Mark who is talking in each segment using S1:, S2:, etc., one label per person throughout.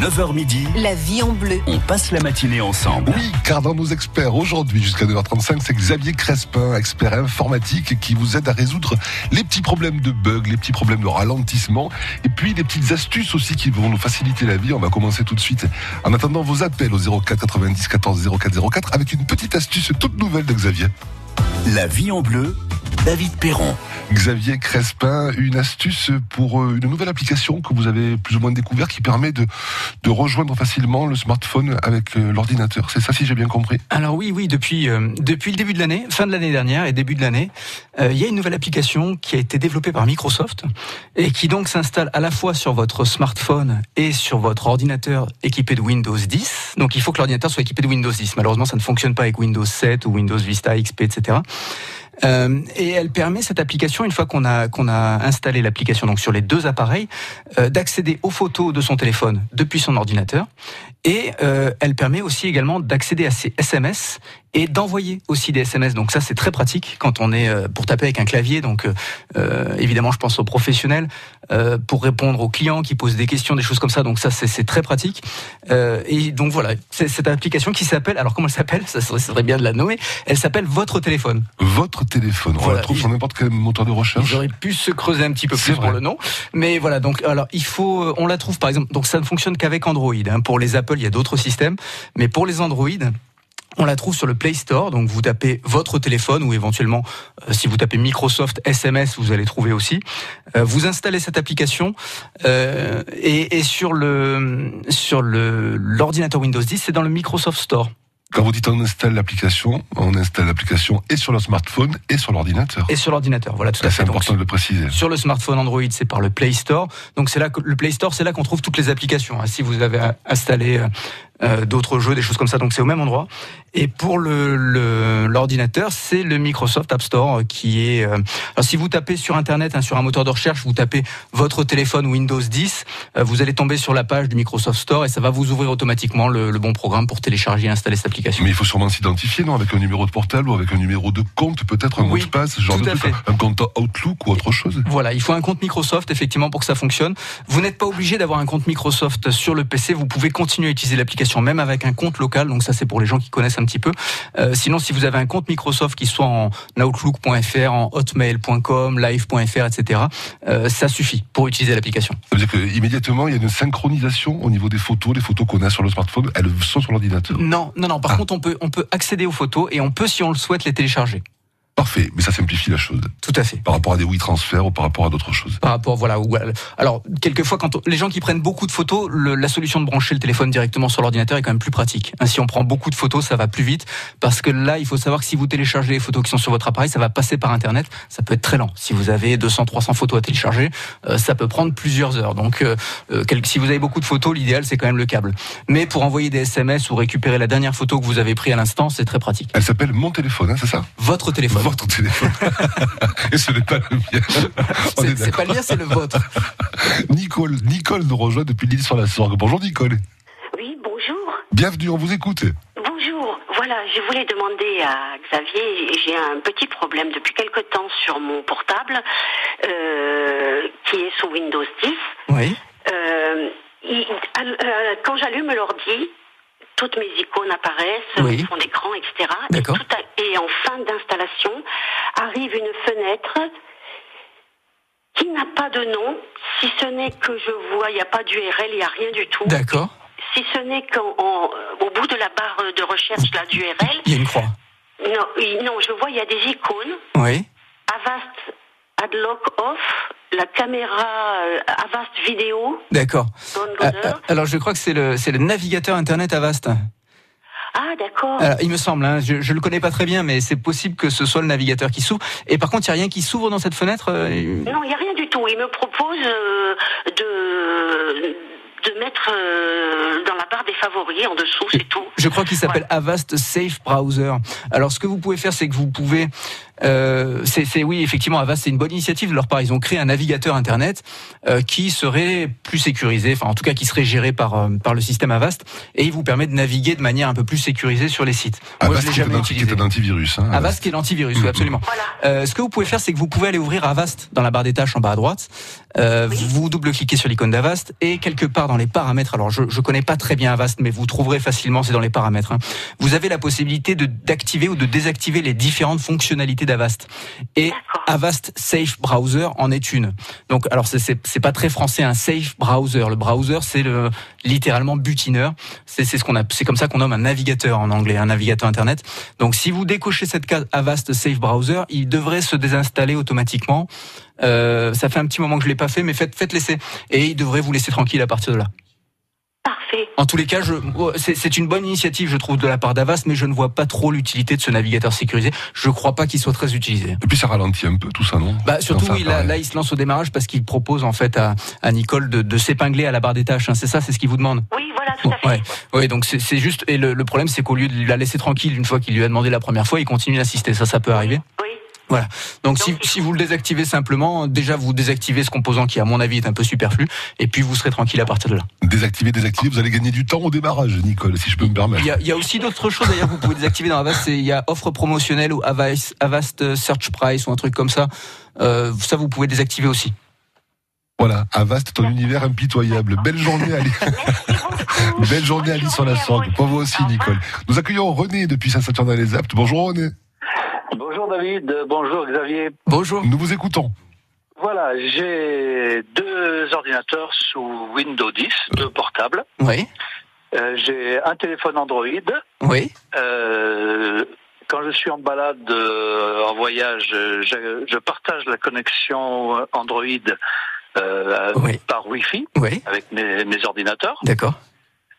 S1: 9h midi,
S2: La vie en bleu.
S1: on passe la matinée ensemble.
S3: Oui, car dans nos experts aujourd'hui jusqu'à 9h35, c'est Xavier Crespin, expert informatique, qui vous aide à résoudre les petits problèmes de bugs, les petits problèmes de ralentissement, et puis les petites astuces aussi qui vont nous faciliter la vie. On va commencer tout de suite en attendant vos appels au 04 90 14 04 04 avec une petite astuce toute nouvelle de Xavier.
S1: La vie en bleu, David Perron.
S3: Xavier Crespin, une astuce pour euh, une nouvelle application que vous avez plus ou moins découvert qui permet de, de rejoindre facilement le smartphone avec euh, l'ordinateur. C'est ça si j'ai bien compris
S4: Alors oui, oui, depuis euh, depuis le début de l'année, fin de l'année dernière et début de l'année, euh, il y a une nouvelle application qui a été développée par Microsoft et qui donc s'installe à la fois sur votre smartphone et sur votre ordinateur équipé de Windows 10. Donc il faut que l'ordinateur soit équipé de Windows 10. Malheureusement, ça ne fonctionne pas avec Windows 7 ou Windows Vista XP, etc. Euh, et elle permet cette application, une fois qu'on a installé l'application sur les deux appareils, euh, d'accéder aux photos de son téléphone depuis son ordinateur. Et euh, elle permet aussi également d'accéder à ses SMS et d'envoyer aussi des SMS. Donc ça c'est très pratique quand on est euh, pour taper avec un clavier. Donc euh, évidemment je pense aux professionnels pour répondre aux clients qui posent des questions, des choses comme ça. Donc ça c'est très pratique. Et donc voilà, c'est cette application qui s'appelle. Alors comment elle s'appelle? Ça serait, ça serait bien de la nommer. Elle s'appelle Votre téléphone.
S3: Votre téléphone, on
S4: Voilà,
S3: la trouve sur n'importe quel moteur de recherche.
S4: Auraient pu se creuser un petit peu plus pour
S3: vrai.
S4: le nom. Mais voilà, donc alors il faut, on la trouve par exemple, donc ça ne fonctionne qu'avec Android. hein. Pour les Apple, il y a d'autres systèmes, mais pour les Android. On la trouve sur le Play Store, donc vous tapez votre téléphone ou éventuellement euh, si vous tapez Microsoft SMS, vous allez trouver aussi. Euh, vous installez cette application euh, et, sur l'ordinateur Windows 10, c'est dans le Microsoft Store
S3: Quand vous dites on installe l'application, on installe l'application et sur le smartphone et sur l'ordinateur.
S4: et sur l'ordinateur. Voilà, tout à
S3: C'est
S4: fait. Donc,
S3: important de le préciser.
S4: Sur le smartphone Android, c'est par le Play Store. Donc c'est là que le Play Store, c'est là qu'on trouve toutes les applications. hein. Si vous avez euh, installé euh, d'autres jeux, des choses comme ça, donc c'est au même endroit. Et pour le le- l'ordinateur, c'est le Microsoft App Store euh, qui est. euh, alors si vous tapez sur Internet, hein, sur un moteur de recherche, vous tapez votre téléphone Windows 10, euh, vous allez tomber sur la page du Microsoft Store et ça va vous ouvrir automatiquement le, le bon programme pour télécharger et installer cette application.
S3: Mais il faut sûrement s'identifier, non Avec un numéro de portable ou avec un numéro de compte, peut-être un
S4: Oui,
S3: mot de passe, genre de truc, un compte Outlook ou autre chose.
S4: Voilà, il faut un compte Microsoft effectivement pour que ça fonctionne. Vous n'êtes pas obligé d'avoir un compte Microsoft sur le PC, vous pouvez continuer à utiliser l'application même avec un compte local, donc ça c'est pour les gens qui connaissent un petit peu. Euh, sinon, si vous avez un compte Microsoft qui soit en Outlook.fr, en Hotmail.com, Live.fr, etc., euh, ça suffit pour utiliser l'application.
S3: Ça veut dire qu'immédiatement, il y a une synchronisation au niveau des photos. Les photos qu'on a sur le smartphone, elles sont sur l'ordinateur.
S4: Non, non, non. Par
S3: Ah.
S4: contre, on peut, on peut accéder aux photos et on peut, si on le souhaite, les télécharger.
S3: Parfait, mais ça simplifie la chose.
S4: Tout à fait.
S3: Par rapport à des WeTransfer ou par rapport à d'autres choses.
S4: par rapport voilà ou- alors quelquefois quand on- les gens qui prennent beaucoup de photos le- la solution de brancher le téléphone directement sur l'ordinateur est quand même plus pratique. Hein, si on prend beaucoup de photos ça va plus vite parce que là il faut savoir que si vous téléchargez les photos qui sont sur votre appareil ça va passer par internet ça peut être très lent. Si vous avez 200 300 photos à télécharger euh, ça peut prendre plusieurs heures. Donc euh, euh, quel- si vous avez beaucoup de photos l'idéal c'est quand même le câble. Mais pour envoyer des SMS ou récupérer la dernière photo que vous avez prise à l'instant c'est très pratique.
S3: Elle s'appelle Mon téléphone, hein, c'est ça?
S4: Votre téléphone.
S3: Votre téléphone. Et ce n'est pas le mien.
S4: C'est c'est pas le mien c'est le vôtre
S3: Nicole, Nicole nous rejoint depuis l'île sur la Sorgue. Bonjour Nicole.
S5: Oui, bonjour.
S3: Bienvenue, on vous écoute.
S5: Bonjour. Voilà, je voulais demander à Xavier, j'ai un petit problème depuis quelque temps sur mon portable euh, qui est sous Windows 10.
S4: oui
S5: Euh, il- euh, quand j'allume l'ordi, toutes mes icônes apparaissent,
S4: Oui.
S5: fond d'écran, etc. Et, tout en fin d'installation, arrive une fenêtre qui n'a pas de nom, si ce n'est que je vois, il n'y a pas d'URL, il n'y a rien du tout.
S4: d'accord
S5: Si ce n'est qu'au bout de la barre de recherche là, d'URL,
S4: il y a une croix
S5: non, non, je vois, il y a des icônes.
S4: oui
S5: Avast Adlock Off, la caméra euh, Avast Vidéo,
S4: D'accord.
S5: Downloader.
S4: euh, alors je crois que c'est le, c'est le navigateur Internet Avast.
S5: Ah, d'accord.
S4: Il me semble, hein, je ne le connais pas très bien, mais c'est possible que ce soit le navigateur qui s'ouvre. Et par contre, il n'y a rien qui s'ouvre dans cette fenêtre euh,
S5: Non, il n'y a rien du tout. Il me propose euh, de, de mettre euh, dans la barre des favoris en dessous, c'est tout.
S4: Je crois qu'il s'appelle Avast Safe Browser. Alors, ce que vous pouvez faire, c'est que vous pouvez Euh, c'est c'est- oui, effectivement, Avast, c'est une bonne initiative de leur part. Ils ont créé un navigateur Internet euh, qui serait plus sécurisé, enfin en tout cas qui serait géré par, euh, par le système Avast, et il vous permet de naviguer de manière un peu plus sécurisée sur les sites. Moi,
S3: Avast
S4: je l'ai
S3: qui est
S4: jamais
S3: un- qui
S4: utilisé.
S3: est un antivirus. Hein,
S4: Avast qui est l'antivirus, oui,
S3: Mhm.
S4: absolument.
S5: Voilà.
S4: Euh, ce que vous pouvez faire, c'est que vous pouvez aller ouvrir Avast dans la barre des tâches en bas à droite. Euh, Vous double-cliquez sur l'icône d'Avast et quelque part dans les paramètres, alors je ne connais pas très bien Avast, mais vous trouverez facilement, c'est dans les paramètres. hein. Vous avez la possibilité de d'activer ou de désactiver les différentes fonctionnalités d'Avast. Et. Avast Safe Browser en est une. Donc, alors c'est- pas très français, un Safe Browser. Le browser, c'est le littéralement butineur. C'est c'est ce qu'on a, c'est comme ça qu'on nomme un navigateur en anglais, un navigateur internet. Donc, si vous décochez cette case Avast Safe Browser, il devrait se désinstaller automatiquement. Euh, ça fait un petit moment que je l'ai pas fait, mais faites faites laisser et il devrait vous laisser tranquille à partir de là.
S5: Parfait.
S4: En tous les cas, je, oh, c'est c'est une bonne initiative, je trouve, de la part d'Avast, mais je ne vois pas trop l'utilité de ce navigateur sécurisé. Je crois pas qu'il soit très utilisé.
S3: Et puis ça ralentit un peu tout ça, non?
S4: Bah surtout
S3: ça
S4: oui, là, il se lance au démarrage parce qu'il propose en fait à, à Nicole de, de s'épingler à la barre des tâches. hein. C'est ça, c'est ce qu'il vous demande?
S5: Oui, voilà, tout à fait.
S4: Ouais, ouais. Donc c'est c'est juste et le, le problème c'est qu'au lieu de la laisser tranquille une fois qu'il lui a demandé la première fois, il continue d'assister. Ça, ça peut arriver?
S5: Oui.
S4: Donc si,
S5: Donc, il
S4: si vous le désactivez simplement, déjà vous désactivez ce composant qui à mon avis est un peu superflu, et puis vous serez tranquille à partir de là.
S3: Désactiver, désactiver, vous allez gagner du temps au démarrage, Nicole, si je peux me permettre.
S4: Il y a, il y a aussi d'autres choses d'ailleurs que vous pouvez désactiver dans Avast. c'est- Il y a offre promotionnelle ou Avast, Avast Search Price ou un truc comme ça. Euh, ça vous pouvez désactiver aussi.
S3: Voilà, Avast, ton univers impitoyable. Belle journée, Ali. Belle journée, Alice sur la Sorgue. Pour vous aussi. Nicole. Nous accueillons René depuis Saint-Saturnin-les-Aptes. Bonjour René.
S2: Bonjour David, bonjour Xavier.
S4: Bonjour.
S3: Nous vous écoutons.
S2: Voilà, j'ai deux ordinateurs sous Windows 10, deux portables.
S4: Oui,
S2: Euh, j'ai un téléphone Android.
S4: oui,
S2: Euh, quand je suis en balade, euh, en voyage, je, je partage la connexion Android euh,
S4: Oui.
S2: par Wi-Fi
S4: oui.
S2: avec mes, mes ordinateurs.
S4: D'accord.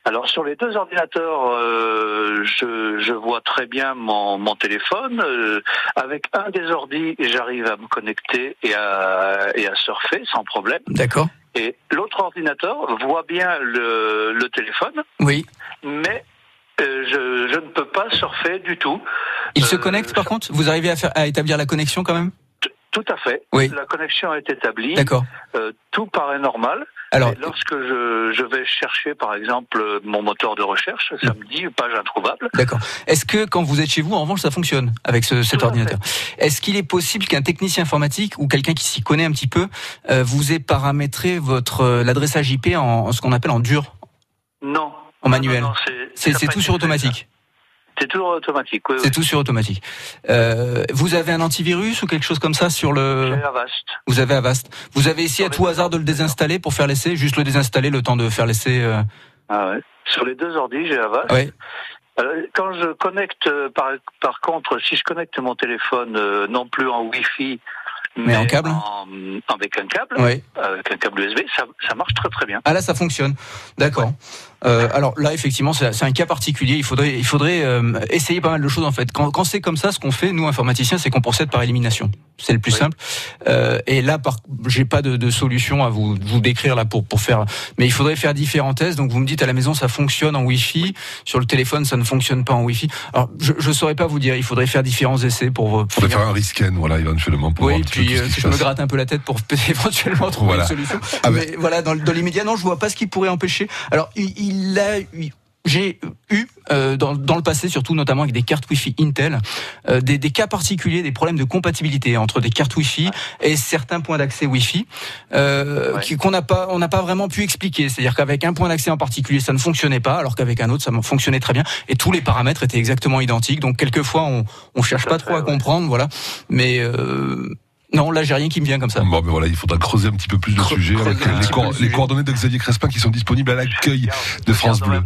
S2: Alors sur les deux ordinateurs, euh, je, je vois très bien mon, mon téléphone. Euh, avec un des ordis, j'arrive à me connecter et à, et à surfer sans problème.
S4: D'accord.
S2: Et l'autre ordinateur voit bien le, le téléphone,
S4: Oui.
S2: mais euh, je, je ne peux pas surfer du tout.
S4: Il se
S2: Euh,
S4: connecte par contre? Vous arrivez à, faire, à établir la connexion quand même?
S2: Tout à fait.
S4: Oui.
S2: La connexion est établie.
S4: D'accord.
S2: Euh, tout paraît normal.
S4: Alors,
S2: Et lorsque je, je vais chercher, par exemple, mon moteur de recherche, ça me dit page introuvable.
S4: d'accord. Est-ce que quand vous êtes chez vous, en revanche, ça fonctionne avec ce, cet
S2: Tout
S4: ordinateur? Est-ce qu'il est possible qu'un technicien informatique ou quelqu'un qui s'y connaît un petit peu euh, vous ait paramétré votre euh, l'adressage IP en, en ce qu'on appelle en dur,
S2: Non.
S4: en manuel C'est tout sur automatique.
S2: ça. C'est toujours automatique, oui.
S4: C'est
S2: oui.
S4: tout sur automatique. Euh, vous avez un antivirus ou quelque chose comme ça sur le
S2: J'ai Avast.
S4: Vous avez Avast. Vous avez essayé à tout hasard de le désinstaller pour faire l'essai, juste le désinstaller le temps de faire l'essai. euh,
S2: Ah ouais. Sur les deux ordi, j'ai Avast.
S4: Ouais.
S2: Alors, quand je connecte, euh, par, par contre, si je connecte mon téléphone euh, non plus en Wi-Fi, mais,
S4: en câble
S2: en- avec un câble,
S4: Ouais.
S2: avec un câble USB, ça, ça marche très très bien.
S4: Ah là, ça fonctionne. D'accord. Euh, alors là, effectivement, c'est un cas particulier. Il faudrait, il faudrait euh, essayer pas mal de choses en fait. Quand, quand c'est comme ça, ce qu'on fait, nous informaticiens, c'est qu'on procède par élimination. C'est le plus
S2: Oui.
S4: simple. Euh, et là, par, j'ai pas de, de solution à vous, vous décrire là pour pour faire. Mais il faudrait faire différents tests. Donc vous me dites à la maison, ça fonctionne en Wi-Fi. Sur le téléphone, ça ne fonctionne pas en Wi-Fi. Alors je, je saurais pas vous dire. Il faudrait faire différents essais pour. pour
S3: Faudrait faire un risken, voilà, éventuellement, pour
S4: oui, puis euh, je me gratte un peu la tête pour éventuellement trouver
S3: Voilà.
S4: une solution.
S3: Ah
S4: mais voilà, dans, dans l'immédiat, non, je vois pas ce qui pourrait empêcher. Alors, il, il a, eu- j'ai eu euh, dans, dans le passé, surtout notamment avec des cartes Wi-Fi Intel, euh, des, des cas particuliers, des problèmes de compatibilité entre des cartes Wi-Fi et certains points d'accès Wi-Fi euh,
S2: Ouais.
S4: qu'on n'a pas, on n'a pas vraiment pu expliquer. C'est-à-dire qu'avec un point d'accès en particulier, ça ne fonctionnait pas, alors qu'avec un autre, ça fonctionnait très bien. Et tous les paramètres étaient exactement identiques. Donc quelquefois, on, on cherche pas trop à comprendre, voilà. Mais non, là, j'ai rien qui me vient comme ça.
S3: Bon, mais voilà, il faudra creuser un petit peu plus le
S4: Creu-
S3: sujet avec
S4: un
S3: les, les
S4: sujet.
S3: coordonnées de Xavier Crespin qui sont disponibles à l'accueil de France Bleu.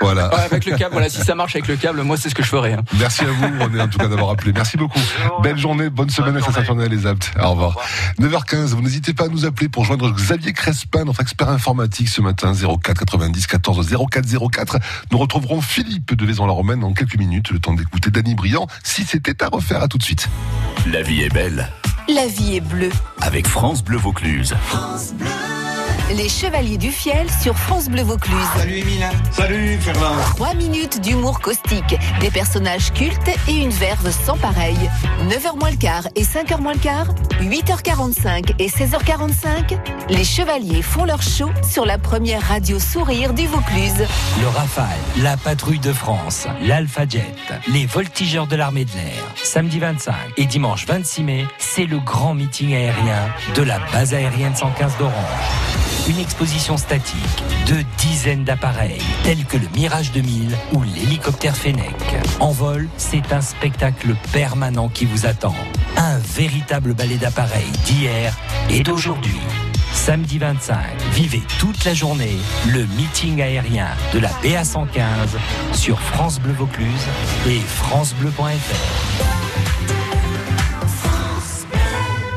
S3: Voilà.
S4: Ouais, avec le câble, voilà, si ça marche avec le câble, moi c'est ce que je ferais. hein.
S3: Merci à vous, René, en tout cas, d'avoir appelé. Merci beaucoup. Belle journée, bonne semaine à
S2: journée.
S3: Saint-Saturnin-les-Aptes. Au revoir. 9h15, vous n'hésitez pas à nous appeler pour joindre Xavier Crespin, notre expert informatique ce matin, 04 90 14 04 04. Nous retrouverons Philippe de Vaison-la-Romaine dans quelques minutes, le temps d'écouter Danny Briand, si c'était à refaire, à tout de suite.
S1: La vie est belle
S6: La vie est bleue.
S1: avec France Bleu Vaucluse.
S6: France Bleu. Les Chevaliers du Fiel sur France Bleu Vaucluse.
S7: Salut Emile. Salut Fernand.
S6: 3 minutes d'humour caustique, des personnages cultes et une verve sans pareil. 9h moins le quart et 5h moins le quart, 8h45 et 16h45, les Chevaliers font leur show sur la première radio sourire du Vaucluse.
S8: Le Rafale, la patrouille de France, l'Alpha Jet, les voltigeurs de l'armée de l'air. Samedi 25 et dimanche 26 mai, c'est le grand meeting aérien de la base aérienne 115 d'Orange. Une exposition statique de dizaines d'appareils, tels que le Mirage 2000 ou l'hélicoptère Fennec. En vol, c'est un spectacle permanent qui vous attend. Un véritable ballet d'appareils d'hier et d'aujourd'hui. Samedi 25, vivez toute la journée le meeting aérien de la BA 115 sur France Bleu Vaucluse et francebleu.fr.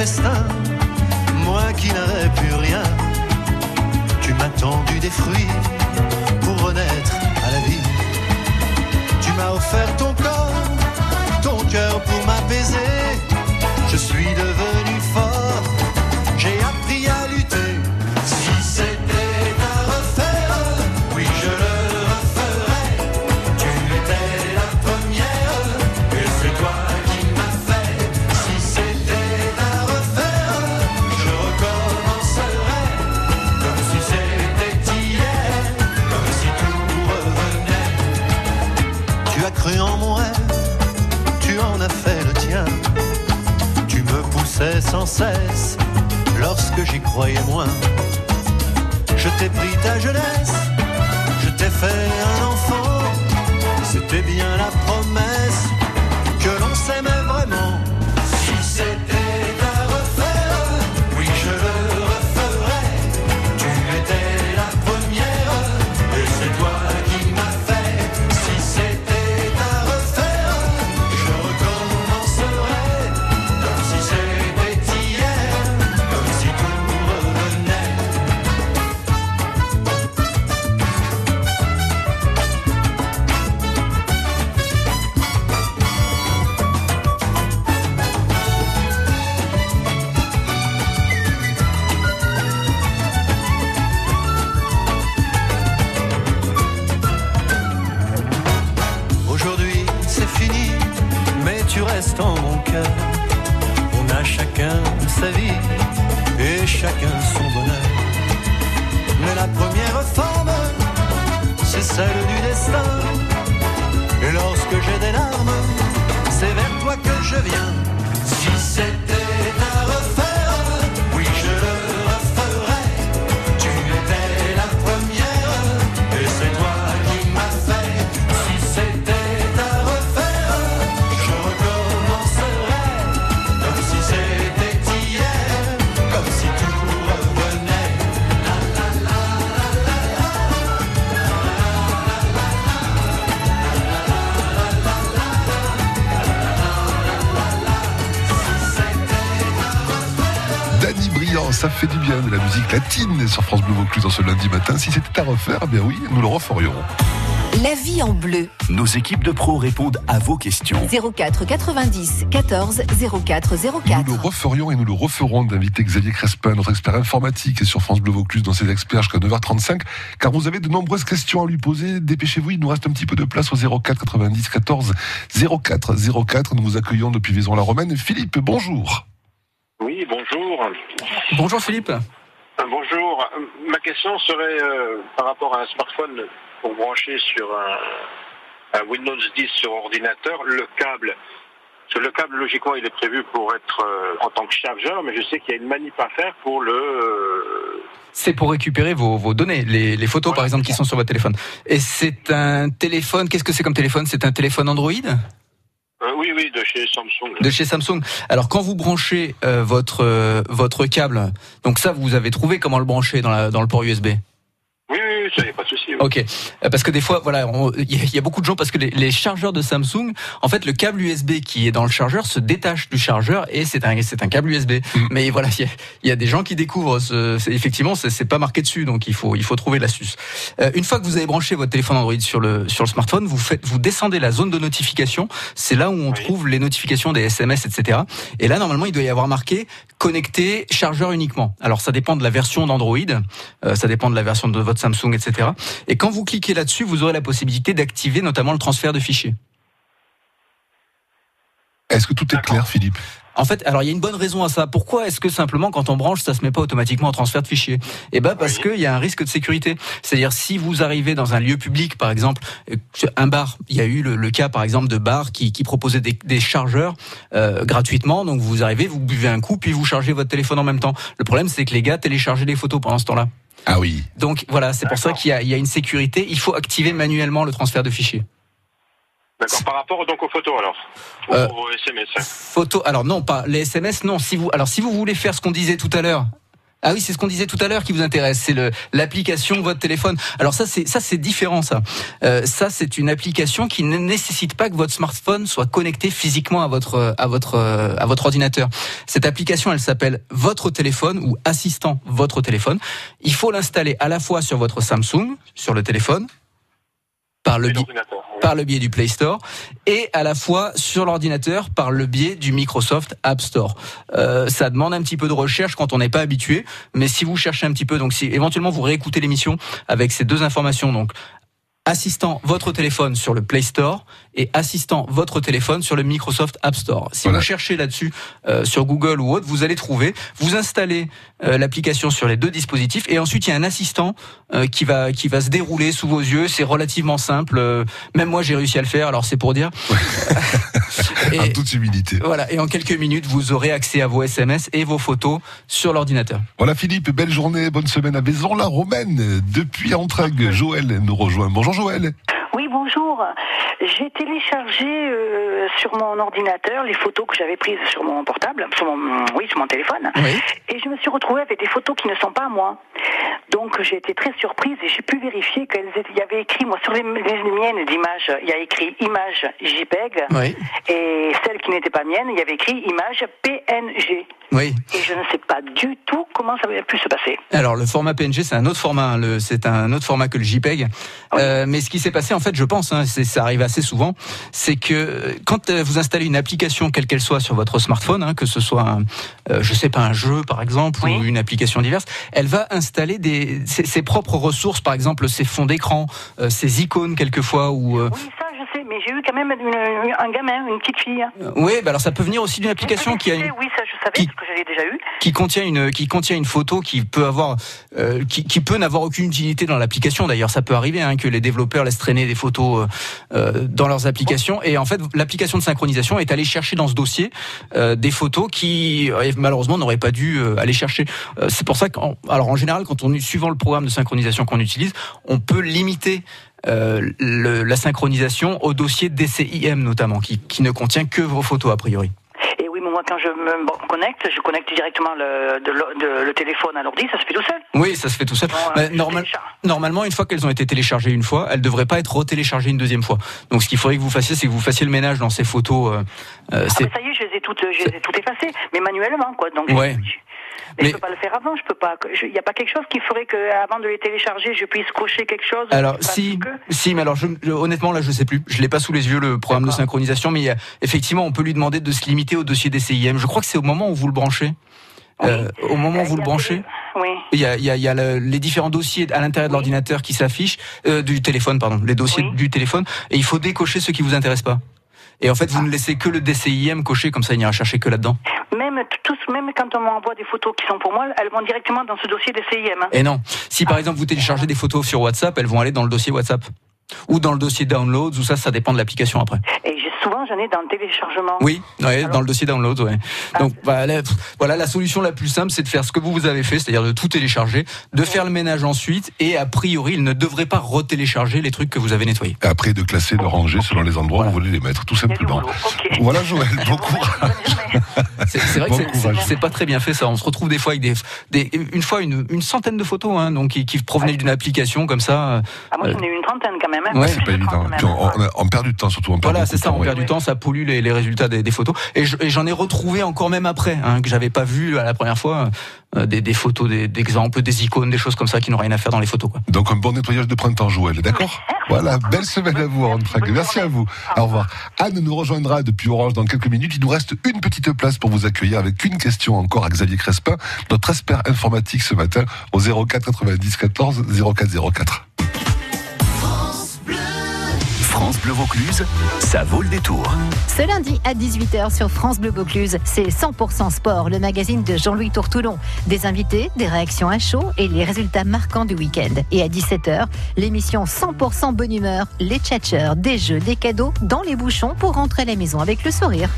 S9: festin,
S3: ça fait du bien de la musique latine sur France Bleu Vaucluse en ce lundi matin. Si c'était à refaire, eh bien oui, nous le referions.
S6: La vie en bleu.
S1: Nos équipes de pros répondent à vos questions.
S6: 04 90 14 04 04.
S3: Nous le referions et nous le referons d'inviter Xavier Crespin, notre expert informatique, sur France Bleu Vaucluse dans ses experts jusqu'à 9h35, car vous avez de nombreuses questions à lui poser. Dépêchez-vous, il nous reste un petit peu de place au 04 90 14 04 04. Nous vous accueillons depuis Vaison-la-Romaine. Philippe, bonjour.
S10: Oui, bonjour.
S4: Bonjour Philippe.
S10: Euh, Bonjour. Ma question serait euh, par rapport à un smartphone pour brancher sur un, un Windows 10 sur ordinateur, le câble. Parce que le câble, logiquement, il est prévu pour être euh, en tant que chargeur, mais je sais qu'il y a une manip à faire pour le... euh,
S4: C'est pour récupérer vos, vos données, les, les photos par exemple qui sont sur votre téléphone. Et c'est un téléphone, qu'est-ce que c'est comme téléphone? C'est un téléphone Android?
S10: Euh, oui, oui, de chez Samsung.
S4: de chez Samsung. Alors quand vous branchez euh, votre euh, votre câble, donc ça vous avez trouvé comment le brancher dans, la, dans le port USB
S10: Oui, oui, oui, ça n'y a pas de souci. oui.
S4: Ok, Euh, parce que des fois, voilà, il y, a- il y a beaucoup de gens parce que les, les chargeurs de Samsung, en fait, le câble USB qui est dans le chargeur se détache du chargeur et c'est un c'est un câble USB. Mais voilà, il y, a, il y a des gens qui découvrent. Ce, c'est- effectivement, c'est c'est pas marqué dessus, donc il faut il faut trouver l'astuce. Euh, une fois que vous avez branché votre téléphone Android sur le sur le smartphone, vous faites vous descendez la zone de notification. C'est là où on
S10: Oui.
S4: trouve les notifications des SMS, etc. Et là, normalement, il doit y avoir marqué connecté chargeur uniquement. Alors, ça dépend de la version d'Android, euh, ça dépend de la version de votre Samsung, etc. Et quand vous cliquez là-dessus, vous aurez la possibilité d'activer notamment le transfert de fichiers.
S3: Est-ce que tout est clair, Philippe?
S4: En fait, alors il y a une bonne raison à ça. Pourquoi est-ce que simplement quand on branche, ça se met pas automatiquement en transfert de fichiers? Eh ben parce qu'il y a un risque de sécurité. C'est-à-dire si vous arrivez dans un lieu public, par exemple, euh, un bar, il y a eu le, le cas par exemple de bars qui, qui proposaient des, des chargeurs euh, gratuitement. Donc vous arrivez, vous buvez un coup, puis vous chargez votre téléphone en même temps. Le problème c'est que les gars téléchargeaient les photos pendant ce temps-là.
S3: Ah oui.
S4: Donc voilà, c'est pour ça qu'il y a, il y a une sécurité. Il faut activer manuellement le transfert de fichiers.
S10: D'accord. Par rapport donc aux photos alors
S4: Euh,
S10: Aux SMS. hein.
S4: Photo. Alors non, pas les SMS. Non. Si vous, alors si vous voulez faire ce qu'on disait tout à l'heure. Ah oui, c'est ce qu'on disait tout à l'heure qui vous intéresse, c'est l'application votre téléphone. Alors ça c'est ça c'est différent ça. Euh, ça c'est une application qui ne nécessite pas que votre smartphone soit connecté physiquement à votre à votre à votre ordinateur. Cette application, elle s'appelle votre téléphone ou assistant votre téléphone. Il faut l'installer à la fois sur votre Samsung, sur le téléphone, par le biais. Par le biais du Play Store et à la fois sur l'ordinateur par le biais du Microsoft App Store. Euh, ça demande un petit peu de recherche quand on n'est pas habitué, mais si vous cherchez un petit peu, donc si éventuellement vous réécoutez l'émission avec ces deux informations, donc assistant votre téléphone sur le Play Store et assistant votre téléphone sur le Microsoft App Store. Si
S3: Voilà.
S4: vous cherchez là-dessus euh, sur Google ou autre, vous allez trouver. Vous installez euh, l'application sur les deux dispositifs et ensuite il y a un assistant euh, qui va qui va se dérouler sous vos yeux. C'est relativement simple. Euh, même moi j'ai réussi à le faire. Alors c'est pour dire.
S3: En
S4: et,
S3: toute humilité.
S4: voilà. Et en quelques minutes, vous aurez accès à vos SMS et vos photos sur l'ordinateur.
S3: Voilà Philippe, belle journée, bonne semaine à Vaison-la-Romaine. Depuis Entraigues, Joël nous rejoint. Bonjour Joël.
S11: Oui, bonjour. J'ai téléchargé euh, sur mon ordinateur les photos que j'avais prises sur mon portable, sur mon, oui, sur mon téléphone.
S4: Oui.
S11: Et je me suis retrouvée avec des photos qui ne sont pas à moi. Donc j'ai été très surprise et j'ai pu vérifier qu'il y avait écrit, moi, sur les, les miennes d'images, il y a écrit image JPEG.
S4: Oui.
S11: Et celles qui n'étaient pas miennes, il y avait écrit image PNG.
S4: Oui.
S11: Et je ne sais pas du tout comment ça avait pu se passer.
S4: Alors le format PNG c'est un autre format, hein, le- c'est un autre format que le JPEG. Euh, mais ce qui s'est passé en fait, je pense, hein, c'est- ça arrive assez souvent, c'est que quand euh, vous installez une application quelle qu'elle soit sur votre smartphone, hein, que ce soit, un, euh, je sais pas, un jeu par exemple
S11: Oui.
S4: ou une application diverse, elle va installer des ses, ses propres ressources, par exemple ses fonds d'écran, euh, ses icônes quelquefois ou. euh,
S11: Oui, mais j'ai eu quand même une- un gamin, une petite fille.
S4: oui, bah alors ça peut venir aussi d'une application qui a une,
S11: Oui, ça je savais,
S4: qui-
S11: parce que je l'ai déjà eu.
S4: qui contient une qui contient une photo qui peut avoir euh, qui, qui peut n'avoir aucune utilité dans l'application d'ailleurs ça peut arriver hein, que les développeurs laissent traîner des photos euh, euh, dans leurs applications et en fait l'application de synchronisation est allée chercher dans ce dossier euh, des photos qui euh, malheureusement n'auraient pas dû euh, aller chercher Euh, c'est pour ça qu'en alors en général quand on suivant le programme de synchronisation qu'on utilise on peut limiter euh, le- la synchronisation au dossier DCIM notamment qui, qui ne contient que vos photos a priori
S11: Et oui, mais moi quand je me connecte, je connecte directement le, de le téléphone à l'ordi, ça se fait tout seul.
S4: Oui, ça se fait tout seul.
S11: Bon,
S4: Bah, normal- normalement, une fois qu'elles ont été téléchargées une fois, elles ne devraient pas être retéléchargées une deuxième fois. Donc, ce qu'il faudrait que vous fassiez, c'est que vous fassiez le ménage dans ces photos. euh, euh,
S11: Ah, ça y est, je les ai toutes, je les ai toutes effacées, mais manuellement, quoi. Donc,
S4: Ouais.
S11: je- Mais,
S4: Mais-
S11: je peux pas le faire avant, je peux pas. Il n'y a pas quelque chose qui ferait que, avant de les télécharger, je puisse cocher quelque chose
S4: Alors si,
S11: que-
S4: si, mais alors je, je- honnêtement là je sais plus, je l'ai pas sous les yeux le programme de synchronisation, mais a- effectivement on peut lui demander de se limiter au dossier des CIM. Je crois que c'est au moment où vous le branchez. Euh, au moment où vous le branchez,
S11: Oui.
S4: il y a, il y a, il y a le- les différents dossiers à l'intérieur de l'ordinateur qui s'affichent, euh, du téléphone pardon, les dossiers du téléphone, et il faut décocher ceux qui vous intéressent pas. Et en fait vous ne laissez que le DCIM coché, comme ça il n'ira chercher que là-dedans.
S11: Même, tous, même quand on m'envoie des photos qui sont pour moi, elles vont directement dans ce dossier des CIM. hein.
S4: Et non, si par exemple vous téléchargez des photos sur WhatsApp, elles vont aller dans le dossier WhatsApp. Ou dans le dossier downloads, ou ça, ça dépend de l'application après.
S11: Et souvent, j'en ai dans le téléchargement.
S4: Oui, ouais, dans le dossier download, ouais. Donc voilà, pff, voilà, la solution la plus simple, c'est de faire ce que vous vous avez fait, c'est-à-dire de tout télécharger, de faire le ménage ensuite, et a priori, il ne devrait pas retélécharger les trucs que vous avez nettoyés.
S3: Et après, de classer, de ranger selon les endroits où vous voulez les mettre, tout simplement. Voilà, Joël, bon courage.
S4: C'est c'est vrai
S3: Bon
S4: que c'est- pas très bien fait ça. On se retrouve des fois avec des, des une fois une, une centaine de photos, hein, donc qui, qui provenaient d'une application comme ça.
S11: Ah, moi,
S4: euh,
S11: j'en ai eu une trentaine quand même.
S4: Ouais.
S3: C'est pas évident. Puis on, on- on perd du temps, surtout. On perd
S4: Voilà, c'est ça,
S3: temps,
S4: on
S3: ouais.
S4: perd du temps, ça pollue les, les résultats des, des photos. Et je- et j'en ai retrouvé encore même après, hein, que j'avais pas vu à la première fois, euh, des, des photos, des- d'exemples, des icônes, des choses comme ça qui n'ont rien à faire dans les photos. Quoi.
S3: Donc un bon nettoyage de printemps, Joël, d'accord Voilà, belle semaine à vous, Anne Frank. Merci à vous. Au revoir. Anne nous rejoindra depuis Orange dans quelques minutes. Il nous reste une petite place pour vous accueillir avec une question encore à Xavier Crespin, notre expert informatique ce matin au 04 90 14 04 04.
S1: France Bleu Vaucluse, ça vaut le détour.
S12: Ce lundi à 18h sur France Bleu Vaucluse, c'est 100% sport, le magazine de Jean-Louis Tourtoulon. Des invités, des réactions à chaud et les résultats marquants du week-end. Et à 17h, l'émission 100% bonne humeur, les tchatcheurs, des jeux, des cadeaux dans les bouchons pour rentrer à la maison avec le sourire.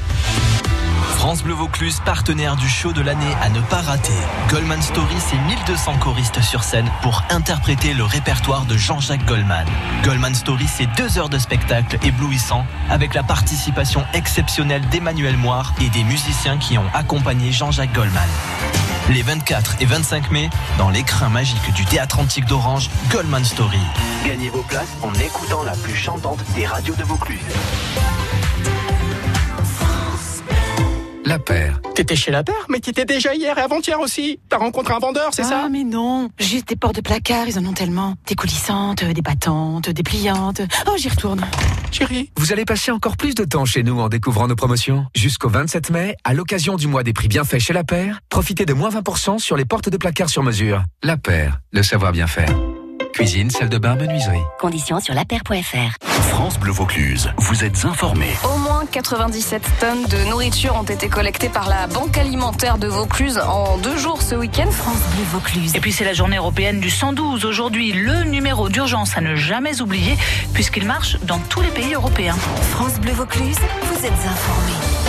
S13: France Bleu Vaucluse, partenaire du show de l'année à ne pas rater. Goldman Story, c'est 1200 choristes sur scène pour interpréter le répertoire de Jean-Jacques Goldman. Goldman Story, c'est deux heures de spectacle éblouissant avec la participation exceptionnelle d'Emmanuel Moire et des musiciens qui ont accompagné Jean-Jacques Goldman. Les 24 et 25 mai, dans l'écrin magique du Théâtre Antique d'Orange, Goldman Story.
S1: Gagnez vos places en écoutant la plus chantante des radios de Vaucluse.
S14: La paire.
S15: T'étais chez la paire, mais t'étais déjà hier et avant-hier aussi. T'as rencontré un vendeur, c'est ça
S16: Ah, mais non. Juste des portes de placard, ils en ont tellement. Des coulissantes, des battantes, des pliantes. Oh, j'y retourne.
S15: Chérie.
S14: Vous allez passer encore plus de temps chez nous en découvrant nos promotions. Jusqu'au 27 mai, à l'occasion du mois des prix bienfaits chez La Paire, profitez de moins 20% sur les portes de placard sur mesure. La Paire, le savoir bien faire. Cuisine, salle de bain, menuiserie.
S17: Conditions sur lapaire.fr.
S1: France Bleu Vaucluse, vous êtes informés.
S18: Au moins 97 tonnes de nourriture ont été collectées par la Banque alimentaire de Vaucluse en deux jours ce week-end. France
S17: Bleu Vaucluse.
S19: Et puis c'est la journée européenne du 112. Aujourd'hui, le numéro d'urgence à ne jamais oublier, puisqu'il marche dans tous les pays européens.
S17: France Bleu Vaucluse, vous êtes informés.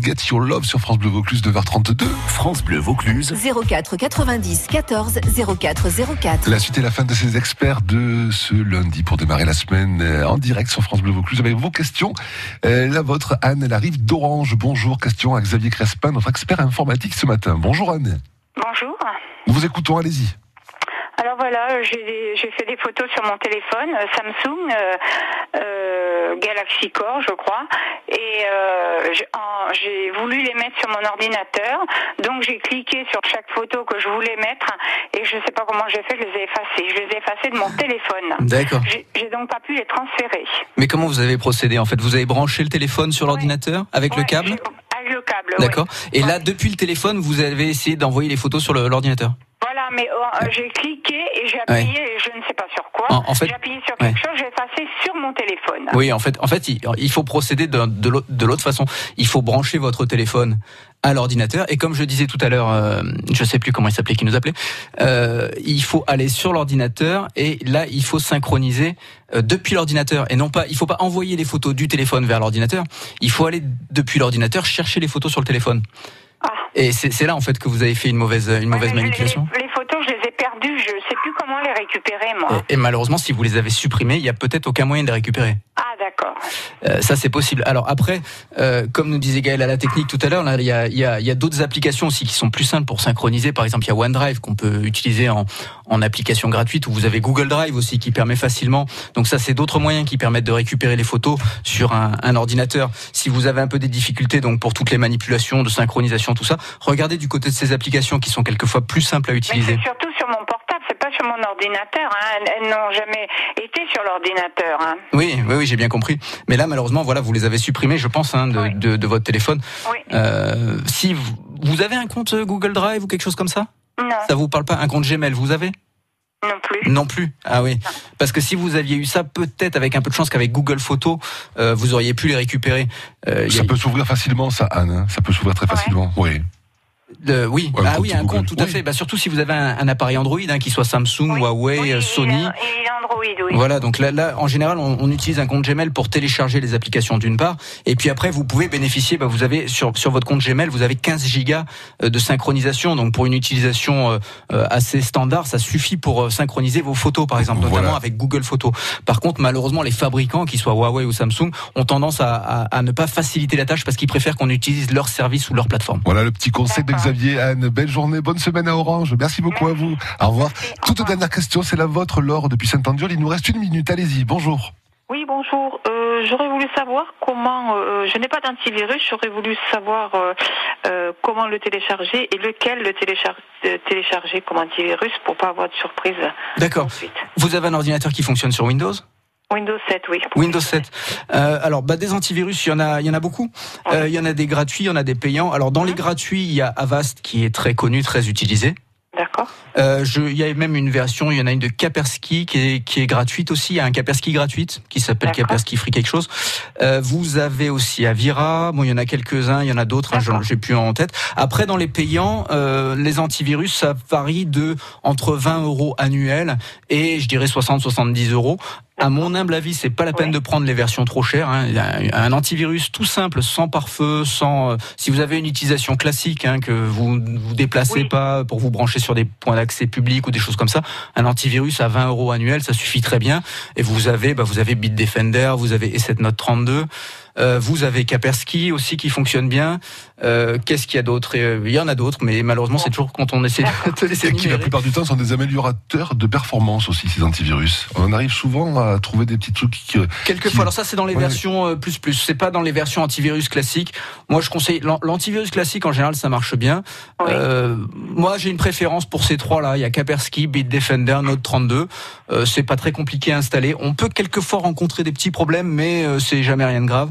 S3: Get Your Love sur France Bleu Vaucluse 9h32.
S1: France Bleu Vaucluse.
S6: 04 90 14 04 04.
S3: La suite et la fin de ces experts de ce lundi pour démarrer la semaine euh, en direct sur France Bleu Vaucluse avec vos questions? Euh, la vôtre, Anne, elle arrive d'Orange. Bonjour, question à Xavier Crespin, notre expert informatique ce matin. Bonjour Anne.
S20: Bonjour.
S3: Nous vous écoutons, allez-y.
S20: Alors voilà, j'ai fait des photos sur mon téléphone euh, Samsung euh, euh, Galaxy Core, je crois, et j'ai- voulu les mettre sur mon ordinateur. Donc j'ai cliqué sur chaque photo que je voulais mettre et je ne sais pas comment j'ai fait, je les ai effacées. Je les ai effacées de mon téléphone.
S4: D'accord.
S20: J'ai donc pas pu les transférer.
S4: Mais comment vous avez procédé en fait? Vous avez branché le téléphone sur l'ordinateur? Avec le câble?
S20: Avec le câble. oui.
S4: D'accord. Et là, depuis le téléphone, vous avez essayé d'envoyer les photos sur l'ordinateur?
S20: Voilà, mais euh, j'ai cliqué et j'ai appuyé, et je ne sais pas sur quoi.
S4: En- en fait-
S20: j'ai appuyé sur quelque chose, j'ai effacé sur mon téléphone.
S4: Oui, en fait, en fait, il, faut procéder de, de l'autre- de l'autre façon. Il faut brancher votre téléphone à l'ordinateur et comme je disais tout à l'heure, euh, je sais plus comment il s'appelait, qui nous appelait, euh, il faut aller sur l'ordinateur et là, il faut synchroniser euh, depuis l'ordinateur et non pas, il faut pas envoyer les photos du téléphone vers l'ordinateur. Il faut aller depuis l'ordinateur chercher les photos sur le téléphone. Et c'est là en fait que vous avez fait une mauvaise, une mauvaise manipulation.
S20: Les, les photos, je les ai perdues, je sais plus comment les récupérer, moi.
S4: Et malheureusement, si vous les avez supprimées, il y a peut-être aucun moyen de les récupérer.
S20: D'accord.
S4: Euh, ça c'est possible. Alors après, euh, comme nous disait Gaël à la technique tout à l'heure, il y a, il y a, il y a d'autres applications aussi qui sont plus simples pour synchroniser. Par exemple, il y a OneDrive qu'on peut utiliser en, en application gratuite, ou vous avez Google Drive aussi qui permet facilement. Donc ça, c'est d'autres moyens qui permettent de récupérer les photos sur un, un ordinateur. Si vous avez un peu des difficultés, donc pour toutes les manipulations de synchronisation, tout ça, regardez du côté de ces applications qui sont quelquefois plus simples à utiliser.
S20: c'est surtout sur mon portable, c'est pas sur mon ordinateur. Hein. Elles, n'ont jamais été sur l'ordinateur. Hein.
S4: Oui, oui, oui, j'ai bien compris. Mais là, malheureusement, voilà, vous les avez supprimés, je pense, hein, de, de, de votre téléphone. Euh, si vous, vous avez un compte Google Drive ou quelque chose comme ça?
S20: Non.
S4: Ça vous parle pas Un compte Gmail, vous avez?
S20: Non plus.
S4: Non plus. Ah oui. Parce que si vous aviez eu ça, peut-être avec un peu de chance qu'avec Google Photos, euh, vous auriez pu les récupérer. Euh,
S3: Ça
S4: a-
S3: peut s'ouvrir facilement, ça, Anne. hein. Ça peut s'ouvrir très facilement. Oui.
S4: Euh, oui,
S3: Ouais, un
S4: ah
S3: compte
S4: oui, un
S3: Google.
S4: compte, tout à fait. Bah, surtout si vous avez un, un appareil Android, hein, qui soit Samsung, Huawei, euh, Sony.
S20: Il est Android, oui.
S4: Voilà, donc là, là, en général, on, on utilise un compte Gmail pour télécharger les applications d'une part, et puis après, vous pouvez bénéficier. Bah, vous avez sur sur votre compte Gmail, vous avez 15 gigas euh, de synchronisation. Donc pour une utilisation euh, euh, assez standard, ça suffit pour synchroniser vos photos, par exemple, notamment avec Google Photos. Par contre, malheureusement, les fabricants, qu'ils soient Huawei ou Samsung, ont tendance à, à, à ne pas faciliter la tâche parce qu'ils préfèrent qu'on utilise leur service ou leur plateforme.
S3: Voilà le petit conseil de Xavier. Anne, belle journée, bonne semaine à Orange. Merci beaucoup à vous. Au revoir. Toute dernière question, c'est la vôtre, Laure, depuis Saint-Andiol. Il nous reste une minute. Allez-y, bonjour.
S21: Oui, bonjour. Euh, j'aurais voulu savoir comment. euh, je n'ai pas d'antivirus. J'aurais voulu savoir euh, euh, comment le télécharger et lequel le téléchar- euh, télécharger comme antivirus pour pas avoir de surprise.
S4: D'accord. Vous avez un ordinateur qui fonctionne sur Windows?
S21: Windows 7, oui.
S4: Windows 7. Euh, alors, bah, des antivirus, il y en a, il y en a beaucoup. Euh, il y en a des gratuits, il y en a des payants. Alors, dans les gratuits, il y a Avast qui est très connu, très utilisé.
S21: D'accord.
S4: Euh, il y a même une version, il y en a une de Kaspersky qui est, qui est gratuite aussi. Il y a un Kaspersky gratuite qui s'appelle Kaspersky Free quelque chose. Euh, vous avez aussi Avira. Bon, il y en a quelques-uns, il y en a d'autres. Hein, j'en- j'ai plus en tête. Après, dans les payants, euh, les antivirus, ça varie de entre 20 euros annuels et je dirais 60-70 euros. À mon humble avis, c'est pas la peine de prendre les versions trop chères. Hein. Un antivirus tout simple, sans pare-feu, sans. euh, si vous avez une utilisation classique, hein, que vous vous déplacez pas pour vous brancher sur des points d'accès publics ou des choses comme ça, un antivirus à 20 euros annuel, ça suffit très bien. Et vous avez, bah, vous avez Bitdefender, vous avez E7 Note 32. Euh, vous avez Kaspersky aussi qui fonctionne bien. Euh, Qu'est-ce qu'il y a d'autre? Euh, Il y en a d'autres, mais malheureusement c'est toujours quand on essaie de, les
S3: Et qui la plupart du temps sont des améliorateurs de performance aussi, ces antivirus. On arrive souvent à trouver des petits trucs qui.
S4: Quelquefois, alors ça c'est dans les
S3: Ouais.
S4: versions euh, plus plus, c'est pas dans les versions antivirus classiques. Moi je conseille l'an- l'antivirus classique en général ça marche bien. Euh, moi j'ai une préférence pour ces trois là. Il y a Kaspersky, Bitdefender, Note 32. Euh, c'est pas très compliqué à installer. On peut quelquefois rencontrer des petits problèmes, mais euh, c'est jamais rien de grave.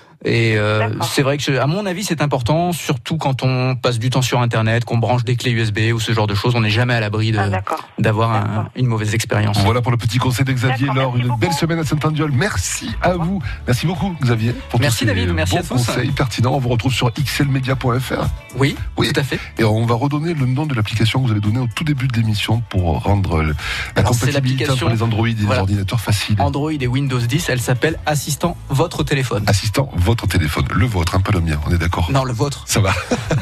S4: Et euh, c'est vrai que, je- à mon avis, c'est important, surtout quand on passe du temps sur Internet, qu'on branche des clés USB ou ce genre de choses. On n'est jamais à l'abri de- d'avoir un- une mauvaise expérience.
S3: Voilà pour le petit conseil de Xavier. Laure, une belle semaine à Saint-Andiol. Merci à vous. Merci beaucoup, Xavier. Pour tous
S4: Merci,
S3: ces
S4: David. Merci
S3: bons
S4: à tous.
S3: conseils pertinents. On vous retrouve sur xlmedia.fr.
S4: Oui,
S3: oui,
S4: tout à fait.
S3: Et on va redonner le nom de l'application que vous avez donné au tout début de l'émission pour rendre le- la
S4: Alors,
S3: compatibilité
S4: l'application-
S3: entre les Android et les ordinateurs facile.
S4: Android et Windows 10, elle s'appelle Assistant votre téléphone.
S3: Assistant votre
S17: votre téléphone. Le vôtre, un peu le mien, on est d'accord
S4: Non, le vôtre.
S17: Ça va.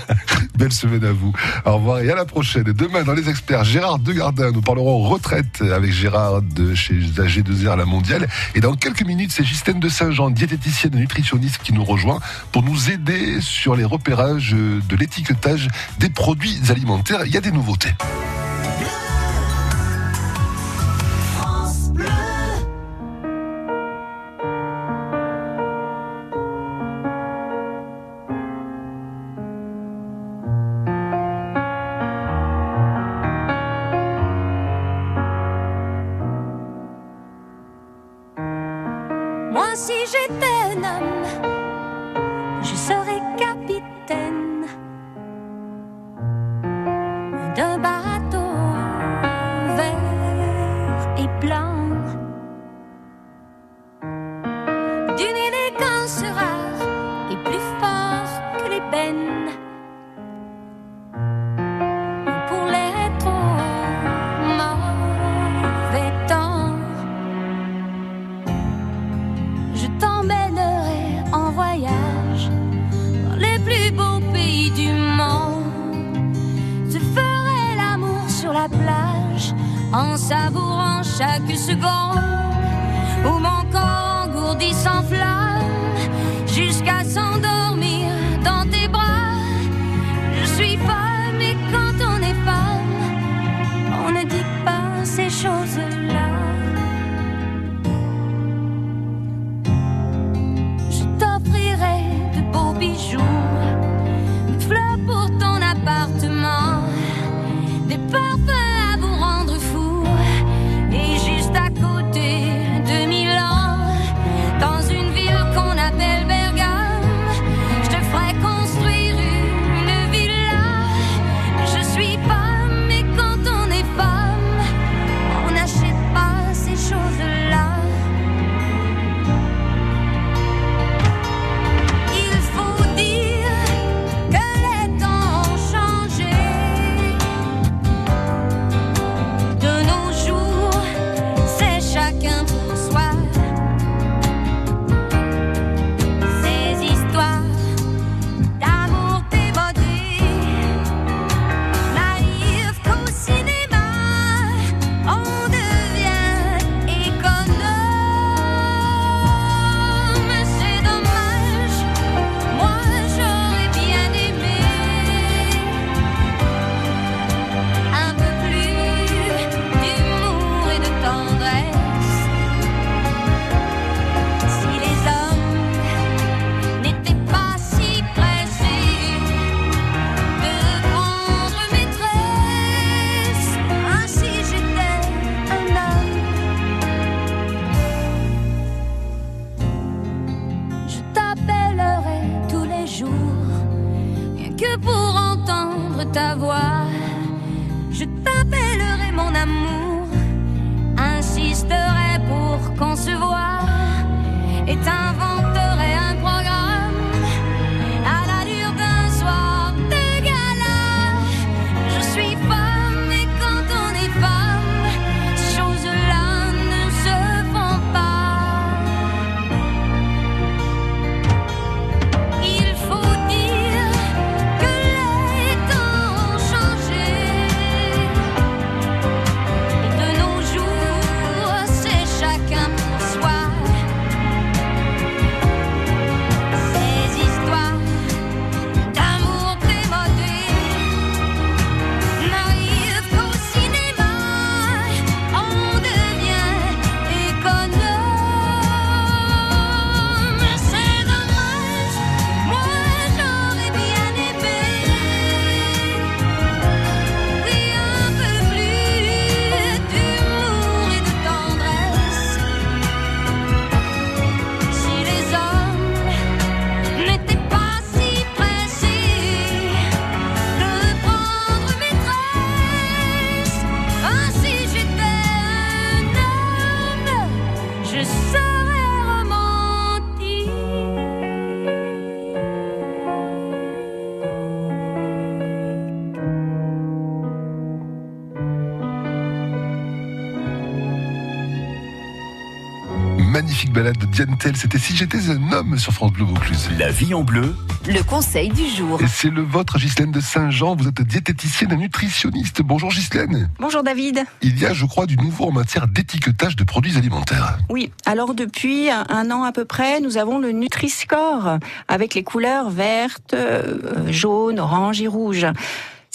S17: Belle semaine à vous. Au revoir et à la prochaine. Demain, dans les experts, Gérard Degardin, nous parlerons retraite avec Gérard de chez AG2R La Mondiale. Et dans quelques minutes, c'est Justine de Saint-Jean, diététicienne et nutritionniste, qui nous rejoint pour nous aider sur les repérages de l'étiquetage des produits alimentaires. Il y a des nouveautés. en savourant chaque seconde ou mon corps engourdi sans flamme jusqu'à s'endormir.
S3: Magnifique balade de Diane Tell. C'était Si j'étais un homme sur France Bleu Vaucluse.
S1: La vie en bleu.
S6: Le conseil du jour.
S3: Et c'est le vôtre, Ghislaine de Saint-Jean. Vous êtes diététicienne et nutritionniste. Bonjour Ghislaine.
S22: Bonjour David.
S3: Il y a, je crois, du nouveau en matière d'étiquetage de produits alimentaires.
S22: Oui, alors depuis un an à peu près, nous avons le Nutri-Score avec les couleurs vertes, euh, jaunes, orange et rouge.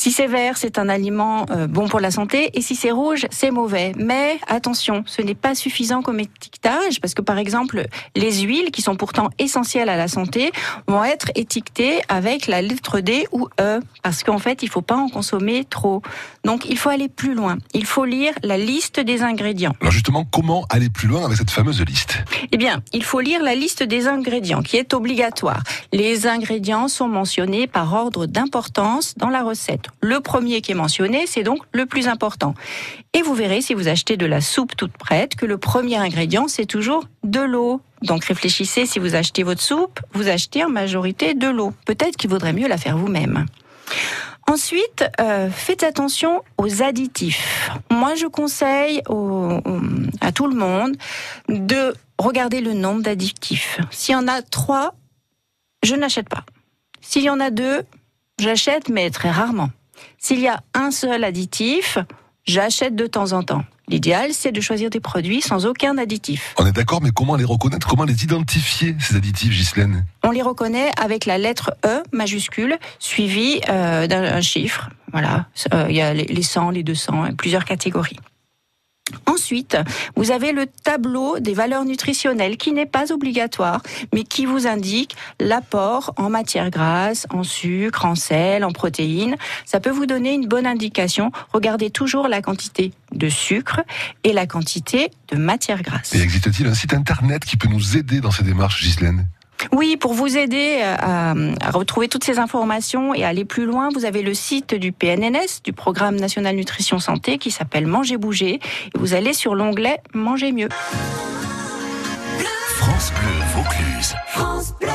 S22: Si c'est vert, c'est un aliment euh, bon pour la santé, et si c'est rouge, c'est mauvais. Mais attention, ce n'est pas suffisant comme étiquetage, parce que par exemple, les huiles, qui sont pourtant essentielles à la santé, vont être étiquetées avec la lettre D ou E, parce qu'en fait, il faut pas en consommer trop. Donc, il faut aller plus loin. Il faut lire la liste des ingrédients.
S3: Alors justement, comment aller plus loin avec cette fameuse liste?
S22: Eh bien, il faut lire la liste des ingrédients, qui est obligatoire. Les ingrédients sont mentionnés par ordre d'importance dans la recette. Le premier qui est mentionné, c'est donc le plus important. Et vous verrez, si vous achetez de la soupe toute prête, que le premier ingrédient, c'est toujours de l'eau. Donc réfléchissez, si vous achetez votre soupe, vous achetez en majorité de l'eau. Peut-être qu'il vaudrait mieux la faire vous-même. Ensuite, euh, faites attention aux additifs. Moi, je conseille à tout le monde de regarder le nombre d'additifs. S'il y en a trois, je n'achète pas. S'il y en a deux, j'achète, mais très rarement. S'il y a un seul additif, j'achète de temps en temps. L'idéal, c'est de choisir des produits sans aucun additif.
S3: On est d'accord, mais comment les reconnaître? Comment les identifier, ces additifs, Ghislaine?
S22: On les reconnaît avec la lettre E majuscule suivie euh, d'un un chiffre. Voilà, Euh, il y a les les 100, les 200, et plusieurs catégories. Ensuite, vous avez le tableau des valeurs nutritionnelles qui n'est pas obligatoire, mais qui vous indique l'apport en matière grasse, en sucre, en sel, en protéines. Ça peut vous donner une bonne indication. Regardez toujours la quantité de sucre et la quantité de matière grasse.
S3: Et existe-t-il un site internet qui peut nous aider dans ces démarches, Ghislaine?
S22: Oui, pour vous aider euh, à, à retrouver toutes ces informations et à aller plus loin, vous avez le site du PNNS, du Programme National Nutrition Santé, qui s'appelle Manger Bouger. Et vous allez sur l'onglet Manger mieux.
S1: France Bleu Vaucluse.
S17: France Bleu.